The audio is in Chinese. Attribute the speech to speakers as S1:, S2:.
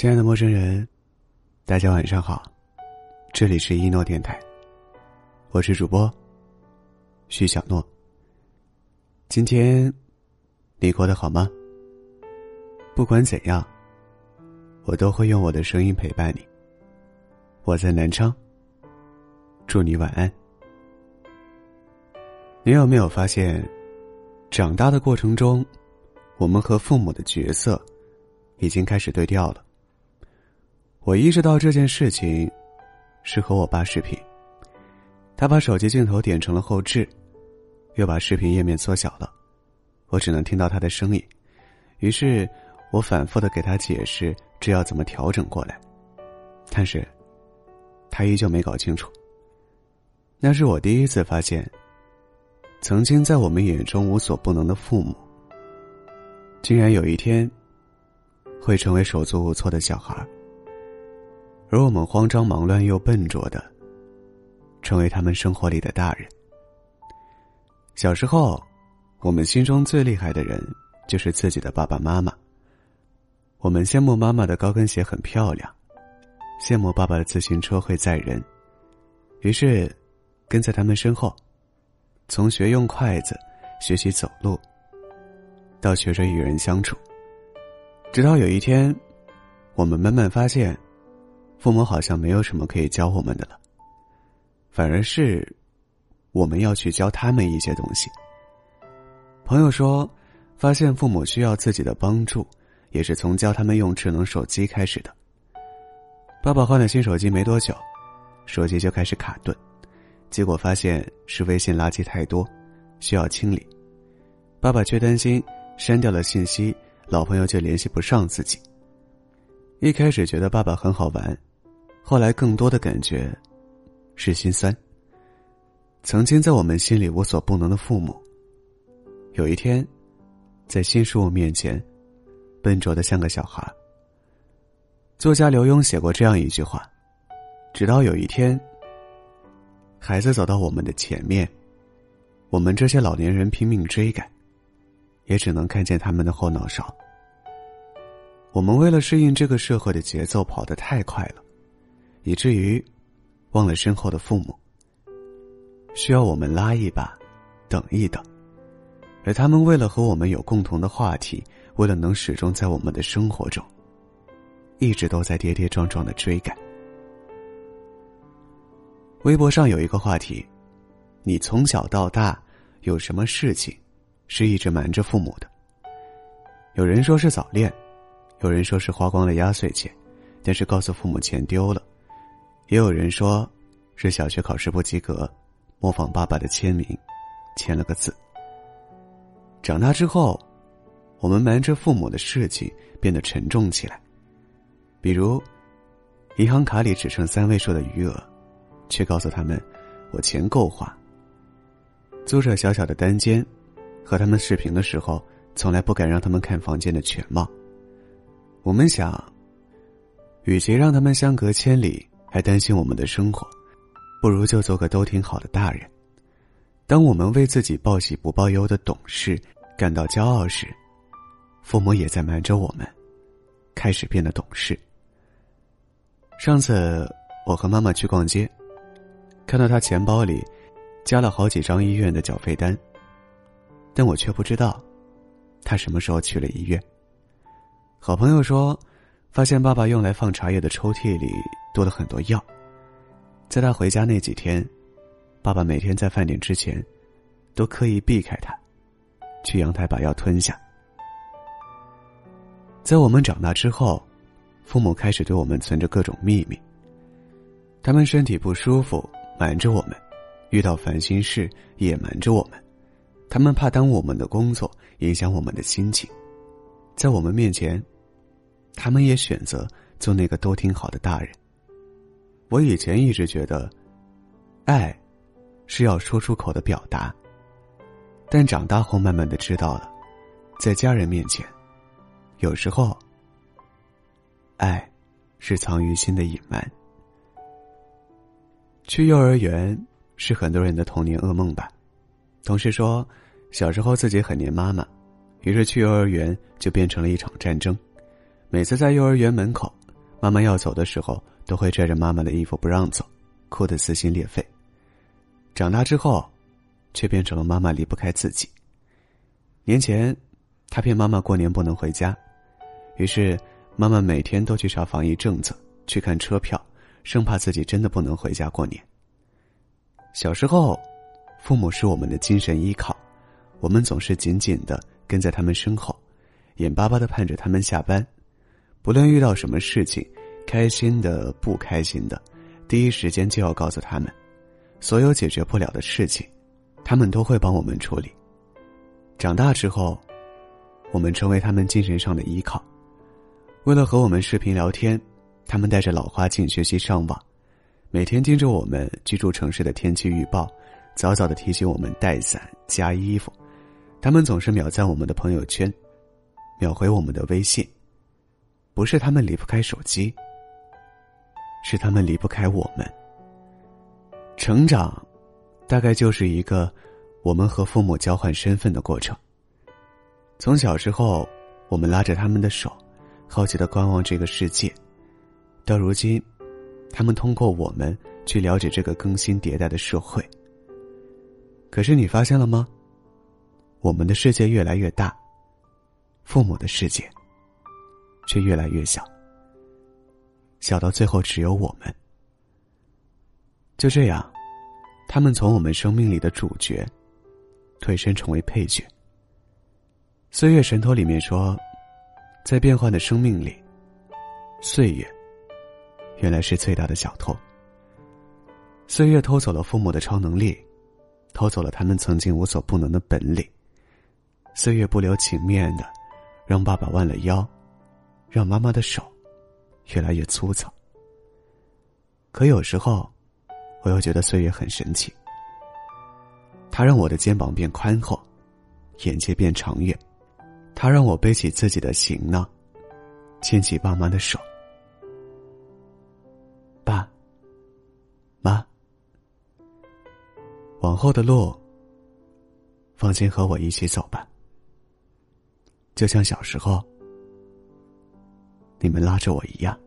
S1: 亲爱的陌生人，大家晚上好，这里是一诺电台，我是主播徐小诺。今天你过得好吗？不管怎样，我都会用我的声音陪伴你。我在南昌，祝你晚安。你有没有发现，长大的过程中，我们和父母的角色已经开始对调了？我意识到这件事情，是和我爸视频。他把手机镜头点成了后置，又把视频页面缩小了，我只能听到他的声音。于是，我反复的给他解释这要怎么调整过来，但是，他依旧没搞清楚。那是我第一次发现，曾经在我们眼中无所不能的父母，竟然有一天，会成为手足无措的小孩儿。而我们慌张、忙乱又笨拙的，成为他们生活里的大人。小时候，我们心中最厉害的人就是自己的爸爸妈妈。我们羡慕妈妈的高跟鞋很漂亮，羡慕爸爸的自行车会载人，于是跟在他们身后，从学用筷子、学习走路，到学着与人相处，直到有一天，我们慢慢发现。父母好像没有什么可以教我们的了，反而是我们要去教他们一些东西。朋友说，发现父母需要自己的帮助，也是从教他们用智能手机开始的。爸爸换了新手机没多久，手机就开始卡顿，结果发现是微信垃圾太多，需要清理。爸爸却担心删掉了信息，老朋友就联系不上自己。一开始觉得爸爸很好玩。后来，更多的感觉是心酸。曾经在我们心里无所不能的父母，有一天，在新事物面前，笨拙的像个小孩。作家刘墉写过这样一句话：“直到有一天，孩子走到我们的前面，我们这些老年人拼命追赶，也只能看见他们的后脑勺。我们为了适应这个社会的节奏，跑得太快了。”以至于忘了身后的父母，需要我们拉一把，等一等，而他们为了和我们有共同的话题，为了能始终在我们的生活中，一直都在跌跌撞撞的追赶。微博上有一个话题：你从小到大有什么事情是一直瞒着父母的？有人说是早恋，有人说是花光了压岁钱，但是告诉父母钱丢了。也有人说，是小学考试不及格，模仿爸爸的签名，签了个字。长大之后，我们瞒着父母的事情变得沉重起来。比如，银行卡里只剩三位数的余额，却告诉他们我钱够花。租着小小的单间，和他们视频的时候，从来不敢让他们看房间的全貌。我们想，与其让他们相隔千里。还担心我们的生活，不如就做个都挺好的大人。当我们为自己报喜不报忧的懂事感到骄傲时，父母也在瞒着我们，开始变得懂事。上次我和妈妈去逛街，看到她钱包里加了好几张医院的缴费单，但我却不知道她什么时候去了医院。好朋友说。发现爸爸用来放茶叶的抽屉里多了很多药，在他回家那几天，爸爸每天在饭点之前，都刻意避开他，去阳台把药吞下。在我们长大之后，父母开始对我们存着各种秘密。他们身体不舒服，瞒着我们；遇到烦心事，也瞒着我们。他们怕耽误我们的工作，影响我们的心情，在我们面前。他们也选择做那个都挺好的大人。我以前一直觉得，爱是要说出口的表达，但长大后慢慢的知道了，在家人面前，有时候，爱是藏于心的隐瞒。去幼儿园是很多人的童年噩梦吧？同事说，小时候自己很黏妈妈，于是去幼儿园就变成了一场战争。每次在幼儿园门口，妈妈要走的时候，都会拽着妈妈的衣服不让走，哭得撕心裂肺。长大之后，却变成了妈妈离不开自己。年前，他骗妈妈过年不能回家，于是妈妈每天都去查防疫政策，去看车票，生怕自己真的不能回家过年。小时候，父母是我们的精神依靠，我们总是紧紧的跟在他们身后，眼巴巴的盼着他们下班。不论遇到什么事情，开心的、不开心的，第一时间就要告诉他们。所有解决不了的事情，他们都会帮我们处理。长大之后，我们成为他们精神上的依靠。为了和我们视频聊天，他们带着老花镜学习上网，每天盯着我们居住城市的天气预报，早早的提醒我们带伞、加衣服。他们总是秒赞我们的朋友圈，秒回我们的微信。不是他们离不开手机，是他们离不开我们。成长，大概就是一个我们和父母交换身份的过程。从小时候，我们拉着他们的手，好奇的观望这个世界，到如今，他们通过我们去了解这个更新迭代的社会。可是你发现了吗？我们的世界越来越大，父母的世界却越来越小，小到最后只有我们。就这样，他们从我们生命里的主角，退身成为配角。《岁月神偷》里面说，在变幻的生命里，岁月原来是最大的小偷。岁月偷走了父母的超能力，偷走了他们曾经无所不能的本领。岁月不留情面的，让爸爸弯了腰，让妈妈的手越来越粗糙。可有时候。我又觉得岁月很神奇，它让我的肩膀变宽厚，眼界变长远，它让我背起自己的行囊，牵起爸妈的手。爸妈，往后的路，放心和我一起走吧。就像小时候，你们拉着我一样。